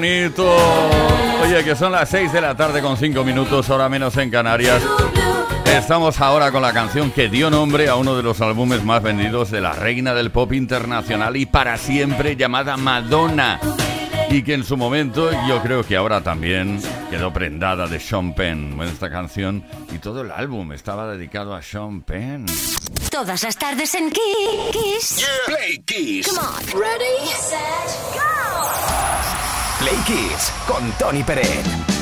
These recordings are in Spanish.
Oye, que son las 6 de la tarde con 5 minutos, hora menos en Canarias. Estamos ahora con la canción que dio nombre a uno de los álbumes más vendidos de la reina del pop internacional y para siempre llamada Madonna. Y que en su momento, yo creo que ahora también quedó prendada de Sean Penn. Bueno, esta canción y todo el álbum estaba dedicado a Sean Penn. Todas las tardes en Kiss. Play Kiss. Come on. Ready, set, go. Play Kids con Tony Pérez.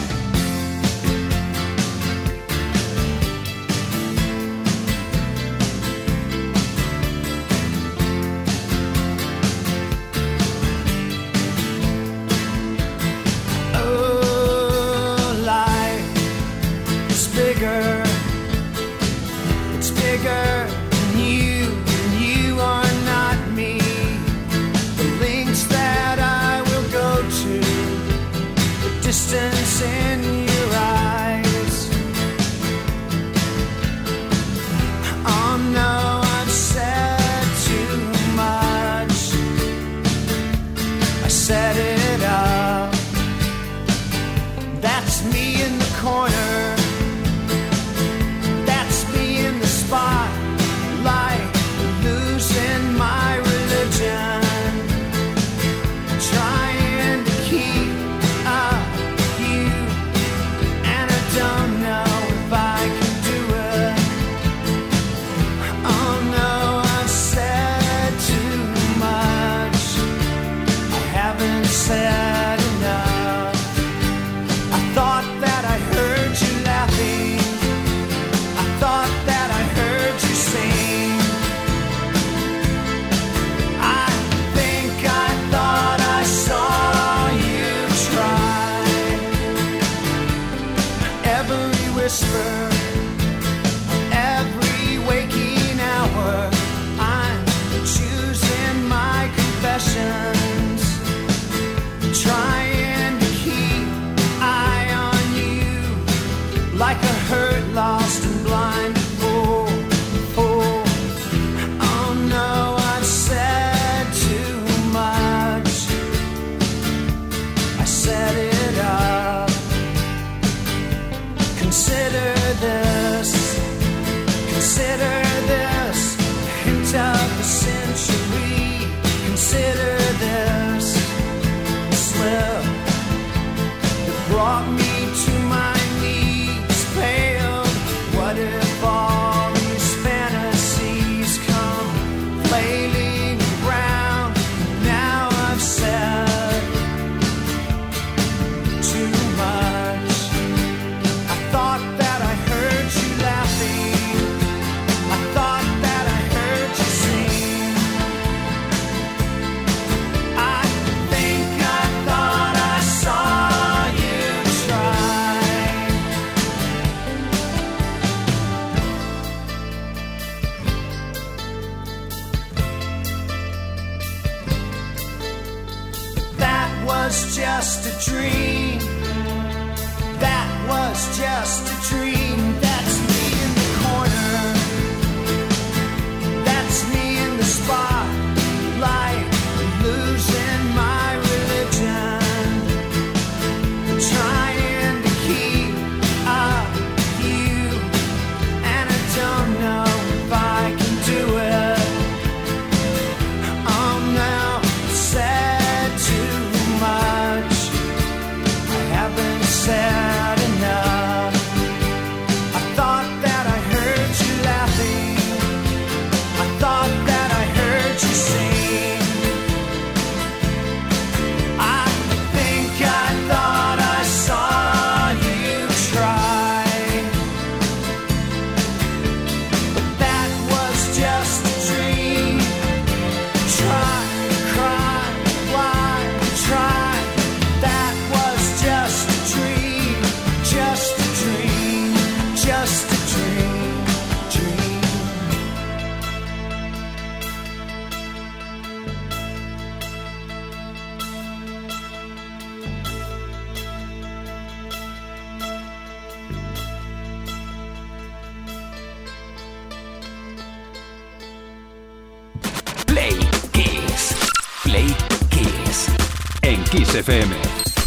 FM.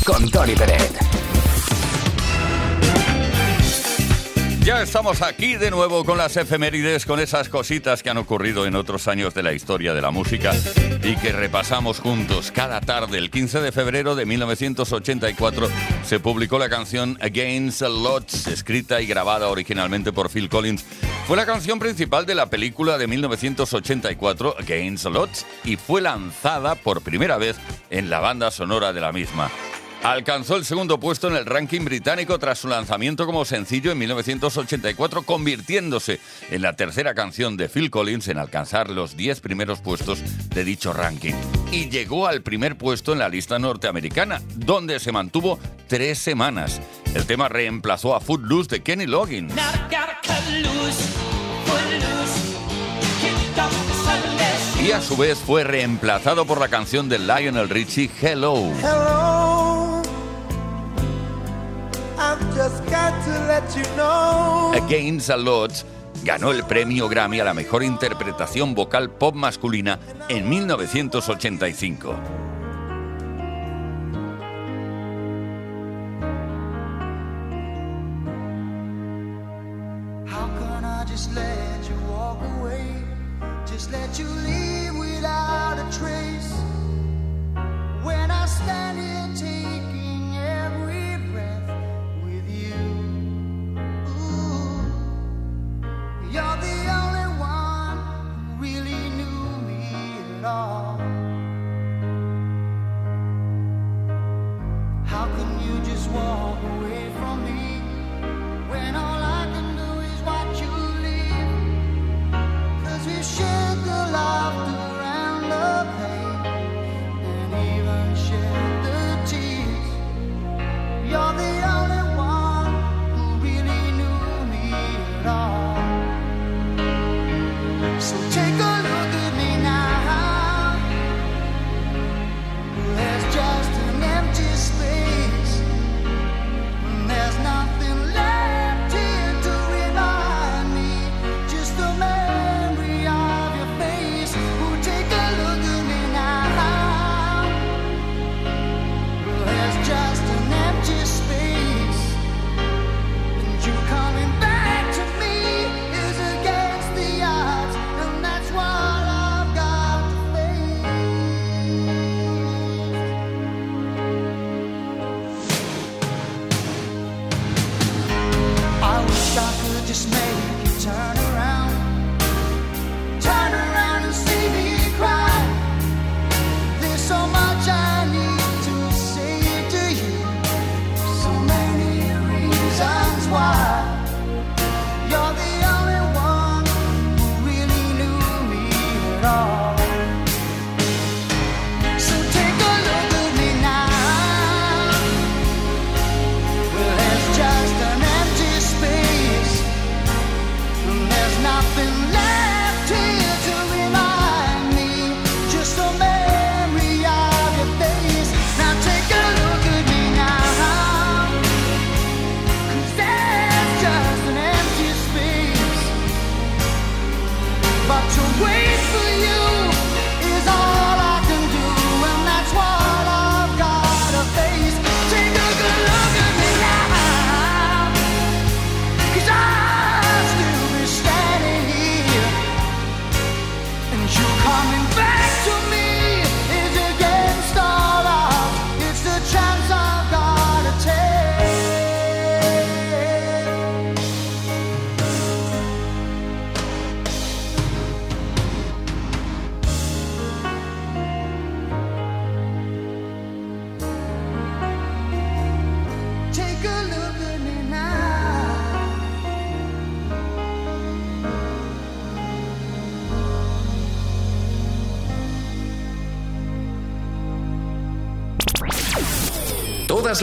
Con Tony Peret. Ya estamos aquí de nuevo con las efemérides, con esas cositas que han ocurrido en otros años de la historia de la música y que repasamos juntos. Cada tarde, el 15 de febrero de 1984, se publicó la canción Against the Lots, escrita y grabada originalmente por Phil Collins. Fue la canción principal de la película de 1984, Against the Lots, y fue lanzada por primera vez en la banda sonora de la misma. Alcanzó el segundo puesto en el ranking británico tras su lanzamiento como sencillo en 1984, convirtiéndose en la tercera canción de Phil Collins en alcanzar los 10 primeros puestos de dicho ranking. Y llegó al primer puesto en la lista norteamericana, donde se mantuvo tres semanas. El tema reemplazó a Footloose de Kenny Loggins. Y a su vez fue reemplazado por la canción de Lionel Richie, Hello. Hello, I've just got to let you know. Against the Odds ganó el premio Grammy a la mejor interpretación vocal pop masculina en 1985. How can I just let you walk away? Just let you leave without a trace. When I stand here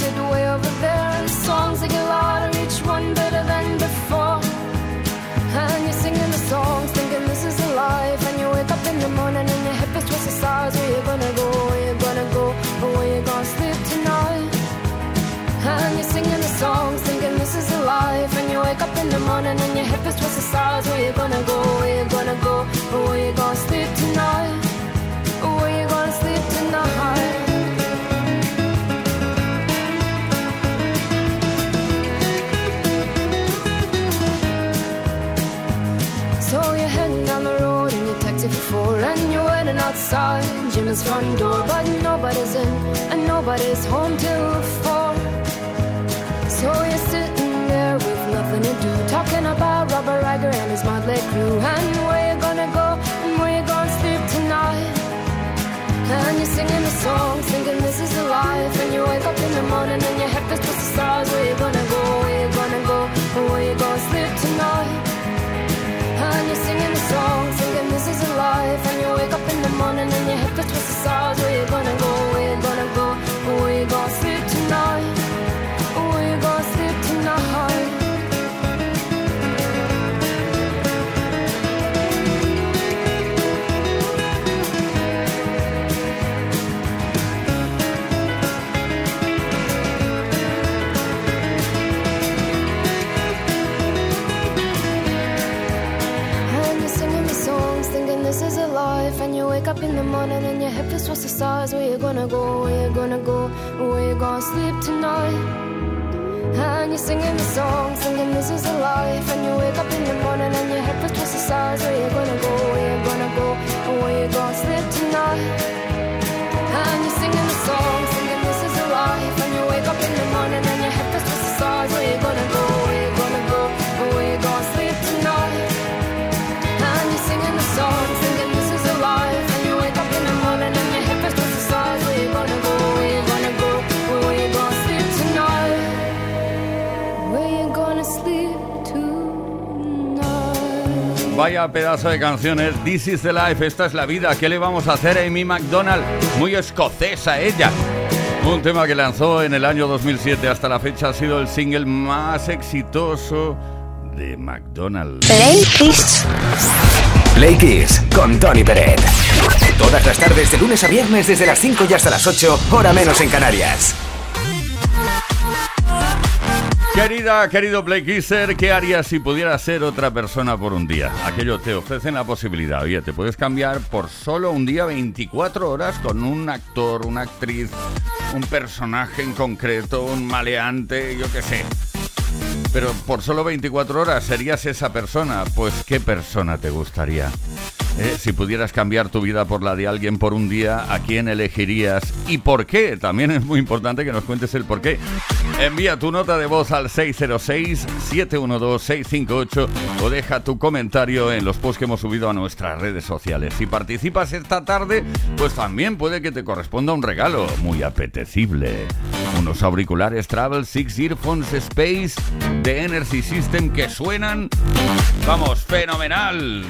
Sit way over there, and the songs they get louder, each one better than before. And you're singing the songs, thinking this is a life. And you wake up in the morning and your hip is twisted sides. Where you gonna go? Where you gonna go? Or where you gonna sleep tonight? And you're singing the songs, thinking this is a life. And you wake up in the morning and your hip is twisted sides. Where you gonna go? Where you gonna go? Or where you gonna sleep tonight? Outside front door But nobody's in and nobody's home till four So you're sitting there with nothing to do Talking about Robert Riger and his motley crew And where you gonna go and where you gonna sleep tonight and you're singing the song, thinking this is a life. And you wake up in the morning and your head feels twisted stars. Where you gonna go? Where you gonna go? Where you gonna sleep tonight? Where you gonna go? Where you gonna go? Where you gonna sleep tonight? Where you gonna sleep tonight? And you're singing the songs, thinking this is a life. And you wake up in the morning and your stars. Where you gonna go? Where you gonna go? Where you gonna sleep tonight? And you're singing the song, thinking this is a life. And you wake up in the morning and your head feels what's the stars. Where you gonna go? Where you gonna go? Where you gonna sleep tonight? And you're singing the songs, vaya pedazo de canciones. This is the life, esta es la vida. ¿Qué le vamos a hacer a Amy McDonald? Muy escocesa ella. Un tema que lanzó en el año 2007 hasta la fecha ha sido el single más exitoso de McDonald's. Play Kiss. Play Kiss con Tony Peret. Todas las tardes de lunes a viernes desde las 5 y hasta las 8, hora menos en Canarias. Querida, querido Play Kisser, ¿qué harías si pudieras ser otra persona por un día? Aquello te ofrecen la posibilidad. Oye, te puedes cambiar por solo un día 24 horas con un actor, una actriz, un personaje en concreto, un maleante, yo qué sé. Pero por solo 24 horas serías esa persona. Pues ¿qué persona te gustaría? Eh, si pudieras cambiar tu vida por la de alguien por un día, ¿a quién elegirías? ¿Y por qué? También es muy importante que nos cuentes el por qué. Envía tu nota de voz al 606-712-658 o deja tu comentario en los posts que hemos subido a nuestras redes sociales. Si participas esta tarde, pues también puede que te corresponda un regalo muy apetecible. Unos auriculares Travel Six Earphones Space de Energy System que suenan, vamos, fenomenal.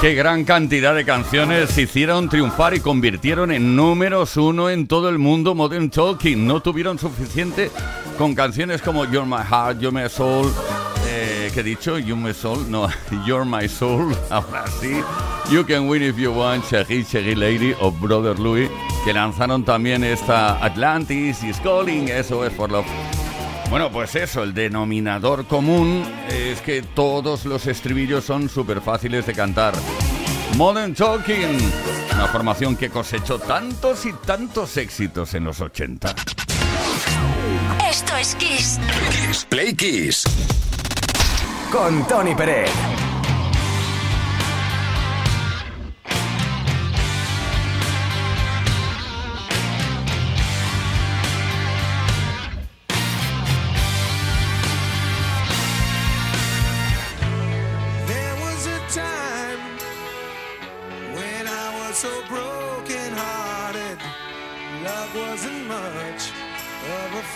Qué gran cantidad de canciones hicieron triunfar y convirtieron en números uno en todo el mundo Modern Talking. No tuvieron suficiente con canciones como You're My Heart, You're My Soul, eh, que he dicho? You my soul, no, You're my soul, ahora sí. You can win if you want, Shaggy, Shaggy Lady o Brother Louis, que lanzaron también esta Atlantis is calling, eso es por lo... Bueno, pues eso, el denominador común es que todos los estribillos son súper fáciles de cantar. Modern Talking, una formación que cosechó tantos y tantos éxitos en los 80. Esto es Kiss. Kiss Play Kiss. Con Tony Pérez.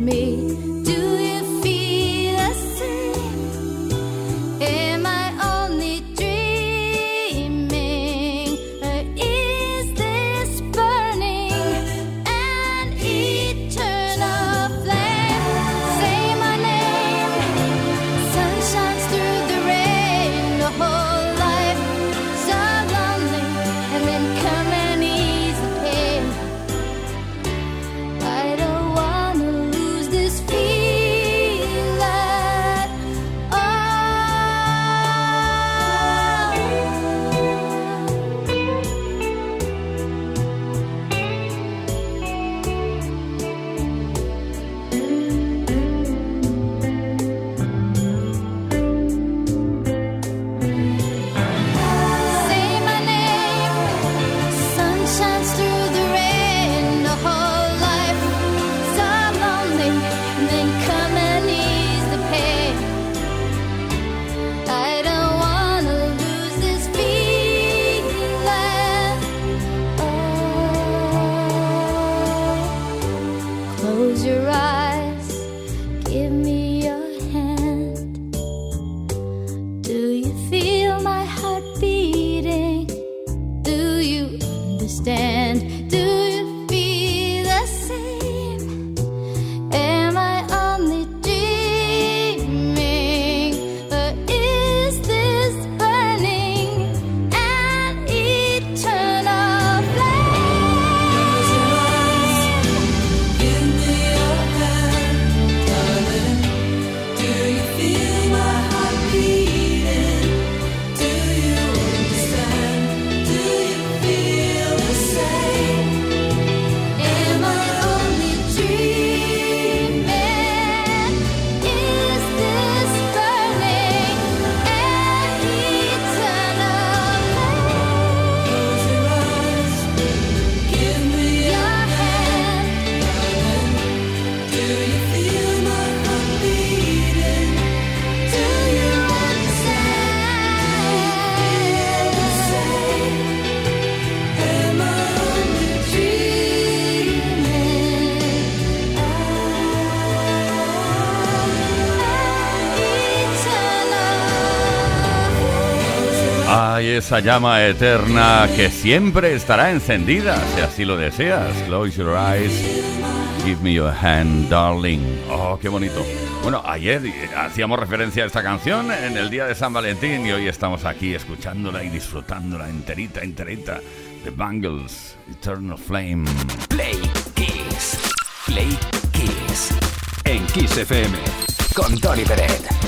me. esa llama eterna que siempre estará encendida, si así lo deseas. Close your eyes, give me your hand, darling. Oh, qué bonito. Bueno, ayer eh, hacíamos referencia a esta canción en el día de San Valentín y hoy estamos aquí escuchándola y disfrutándola enterita, enterita. The Bangles, Eternal Flame. Play Kiss, Play Kiss. En Kiss FM, con Tony Pérez.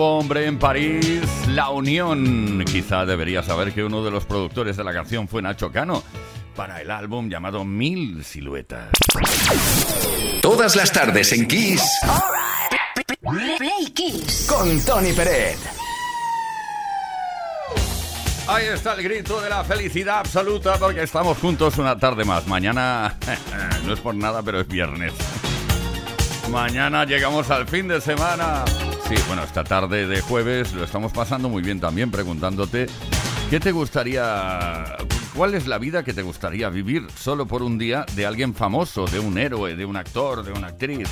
Hombre en París, La Unión. Quizá debería saber que uno de los productores de la canción fue Nacho Cano para el álbum llamado Mil Siluetas. Todas las tardes en Kiss Play Kiss. con Tony Peret. Ahí está el grito de la felicidad absoluta porque estamos juntos una tarde más. Mañana no es por nada, pero es viernes. Mañana llegamos al fin de semana. Sí, bueno, esta tarde de jueves lo estamos pasando muy bien también preguntándote qué te gustaría, cuál es la vida que te gustaría vivir solo por un día de alguien famoso, de un héroe, de un actor, de una actriz.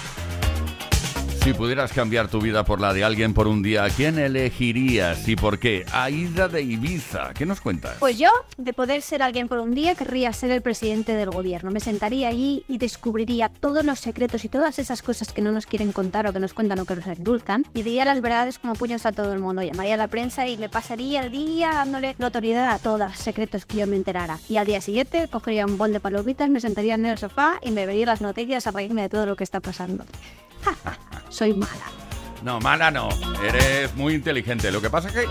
Si pudieras cambiar tu vida por la de alguien por un día, ¿a quién elegirías y por qué? Aida de Ibiza, ¿qué nos cuentas? Pues yo, de poder ser alguien por un día, querría ser el presidente del gobierno. Me sentaría allí y descubriría todos los secretos y todas esas cosas que no nos quieren contar o que nos cuentan o que nos endulzan. Y diría las verdades como puños a todo el mundo. Llamaría a la prensa y le pasaría el día dándole notoriedad a todos los secretos que yo me enterara. Y al día siguiente cogería un bol de palomitas, me sentaría en el sofá y me vería las noticias a reírme de todo lo que está pasando. Soy mala. No, mala no. Eres muy inteligente. Lo que pasa es que.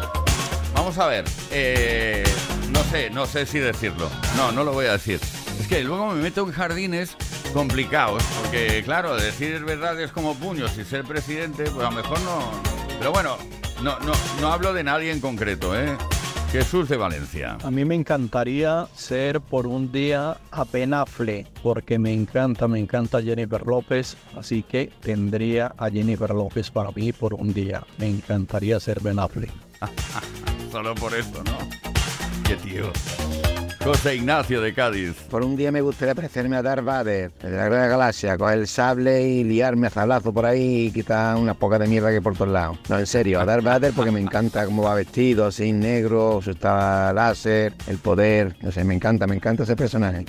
Vamos a ver. eh, no sé, no sé si decirlo. No, no lo voy a decir. Es que luego me meto en jardines complicados. Porque, claro, decir verdades como puños y ser presidente, pues a lo mejor no. Pero bueno, no, no, no hablo de nadie en concreto, ¿eh? Jesús de Valencia. A mí me encantaría ser por un día a Ben Affleck, porque me encanta, me encanta Jennifer López, así que tendría a Jennifer López para mí por un día. Me encantaría ser Ben Affleck. Solo por esto, ¿no? Qué tío. José Ignacio de Cádiz. Por un día me gustaría parecerme a Darth Vader, de la Gran Galaxia, coger el sable y liarme a zablazo por ahí y quitar unas pocas de mierda que por todos lados. No, en serio, a Darth Vader porque me encanta cómo va vestido, así negro, su está láser, el poder, no sé, me encanta, me encanta ese personaje.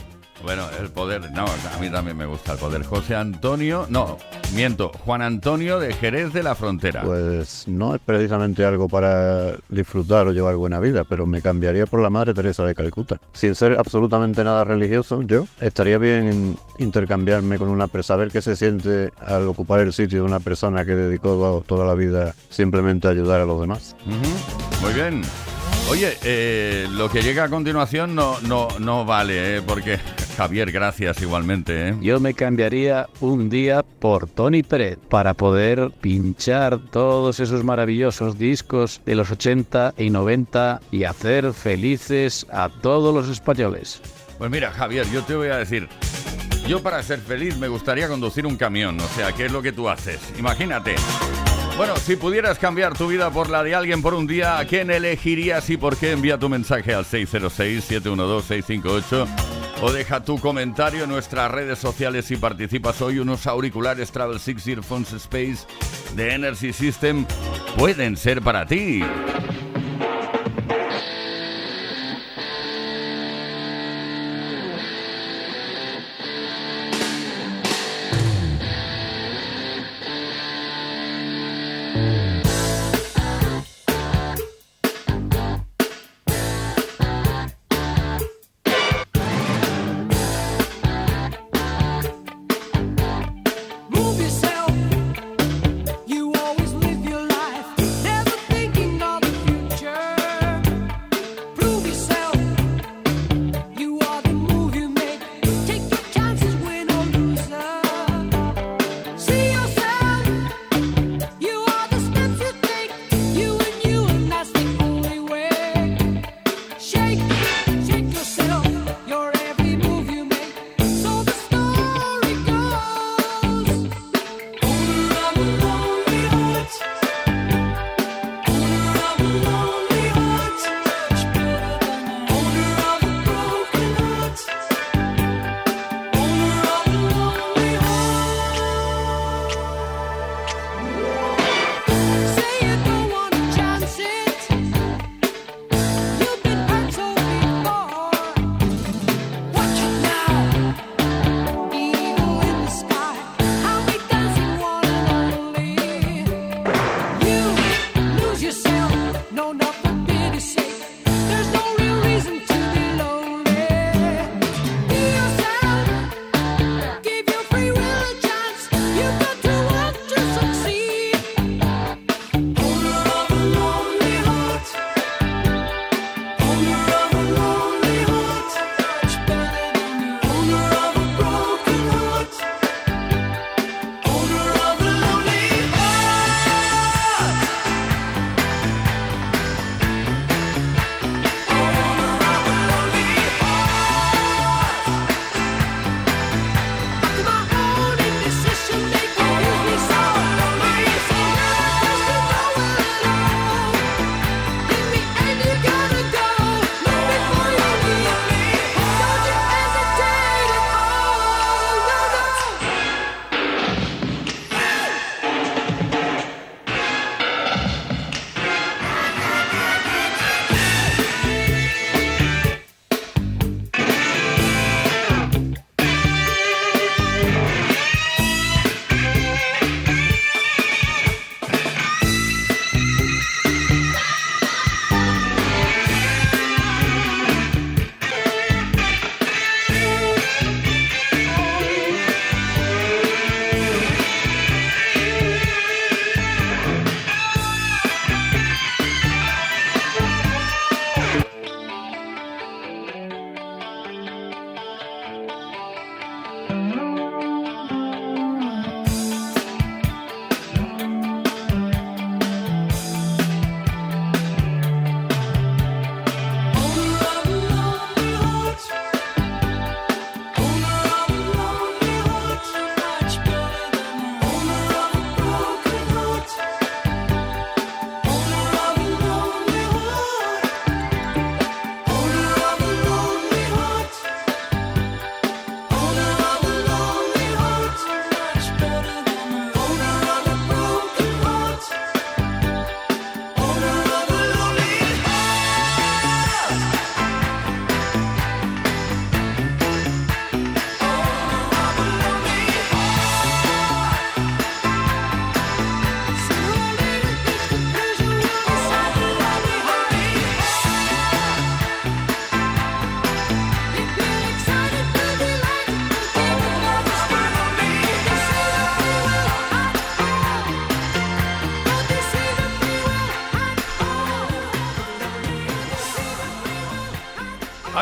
Bueno, el poder, no, a mí también me gusta el poder. José Antonio, no, miento, Juan Antonio de Jerez de la Frontera. Pues no es precisamente algo para disfrutar o llevar buena vida, pero me cambiaría por la Madre Teresa de Calcuta. Sin ser absolutamente nada religioso, yo estaría bien en intercambiarme con una persona, saber qué se siente al ocupar el sitio de una persona que dedicó toda la vida simplemente a ayudar a los demás. Muy bien. Oye, eh, lo que llega a continuación no, no, no vale, ¿eh? porque Javier, gracias igualmente. ¿eh? Yo me cambiaría un día por Tony Peret para poder pinchar todos esos maravillosos discos de los 80 y 90 y hacer felices a todos los españoles. Pues mira, Javier, yo te voy a decir, yo para ser feliz me gustaría conducir un camión, o sea, ¿qué es lo que tú haces? Imagínate. Bueno, si pudieras cambiar tu vida por la de alguien por un día, ¿a quién elegirías y por qué? Envía tu mensaje al 606-712-658 o deja tu comentario en nuestras redes sociales y participas hoy. Unos auriculares Travel Six Earphones Space de Energy System pueden ser para ti.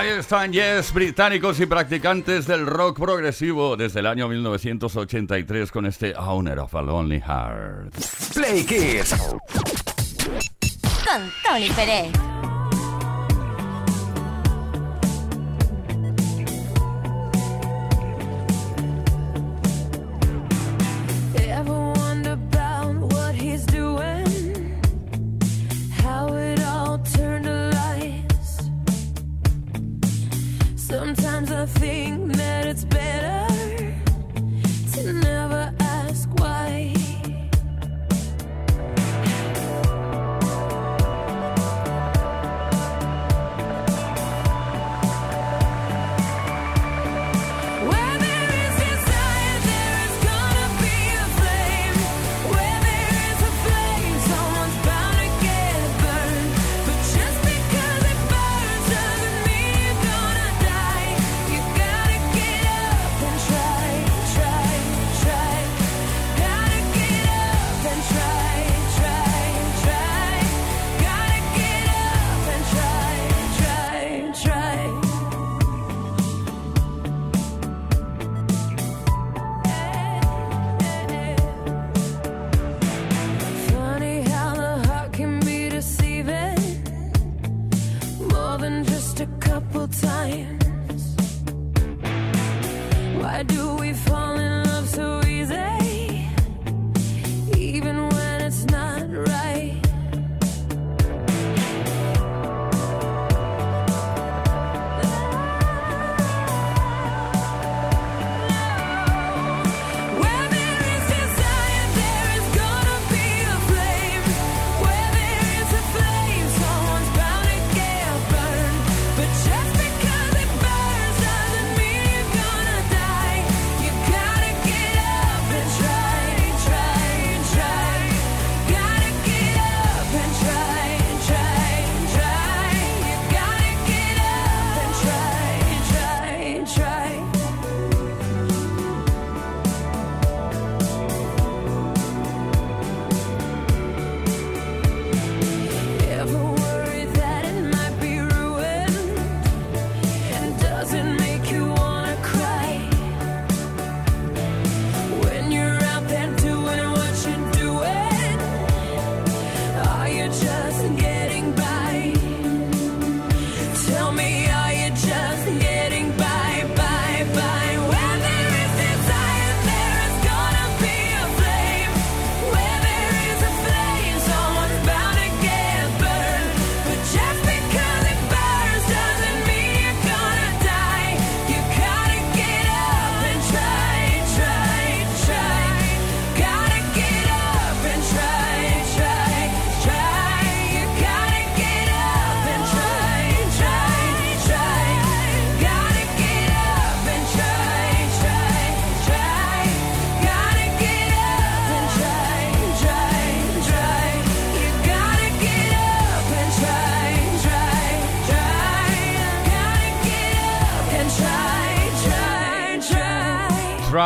Ahí están, yes, británicos y practicantes del rock progresivo desde el año 1983 con este Owner of a Lonely Heart. Play Kids. Con Tony Pérez. Why do we fall in love?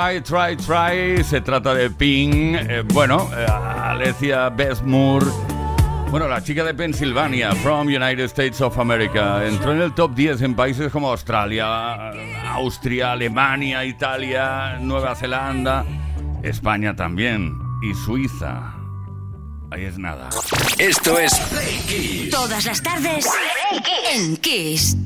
Try, Try, Try. Se trata de Pink. Eh, bueno, eh, Alecia Besmoor. Bueno, la chica de Pensilvania, from United States of America. Entró en el top 10 en países como Australia, Austria, Alemania, Italia, Nueva Zelanda, España también y Suiza. Ahí es nada. Esto es Todas las tardes en Kiss.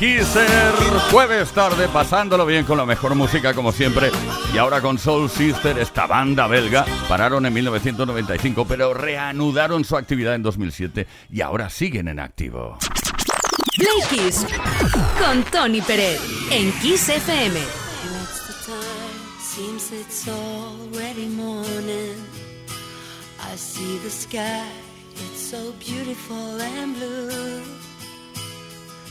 Kisser. Jueves tarde, pasándolo bien con la mejor música como siempre. Y ahora con Soul Sister, esta banda belga, pararon en 1995, pero reanudaron su actividad en 2007 y ahora siguen en activo. Play Kiss con Tony Pérez en Kiss FM. I see the sky, it's so beautiful and blue.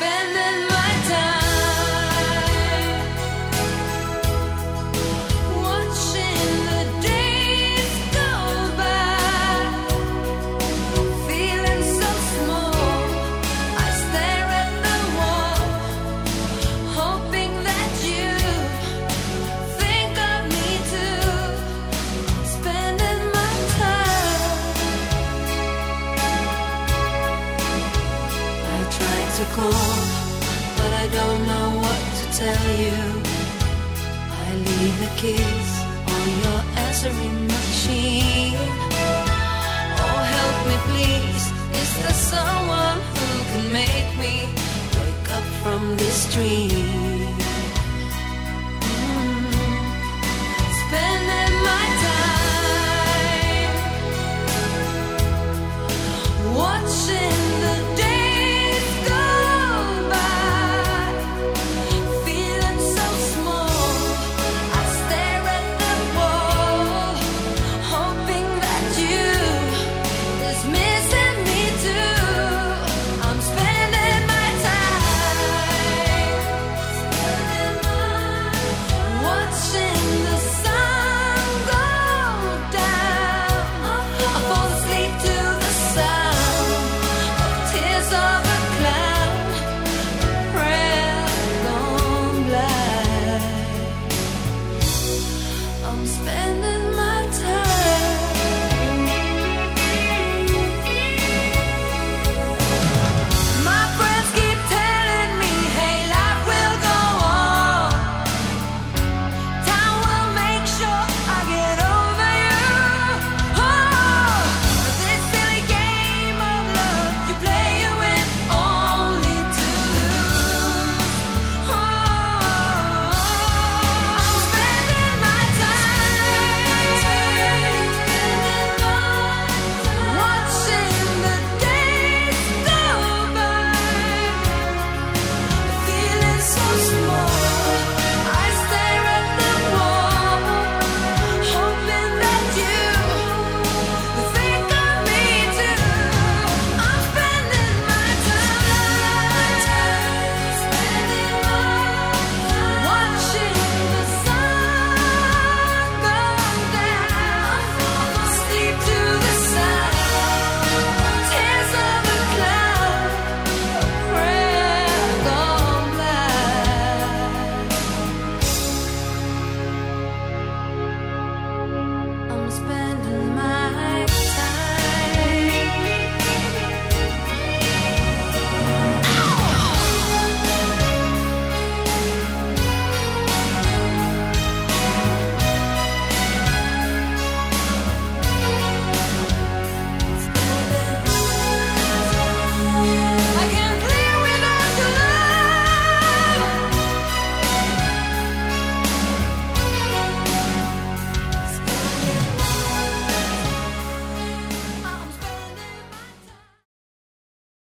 Spending my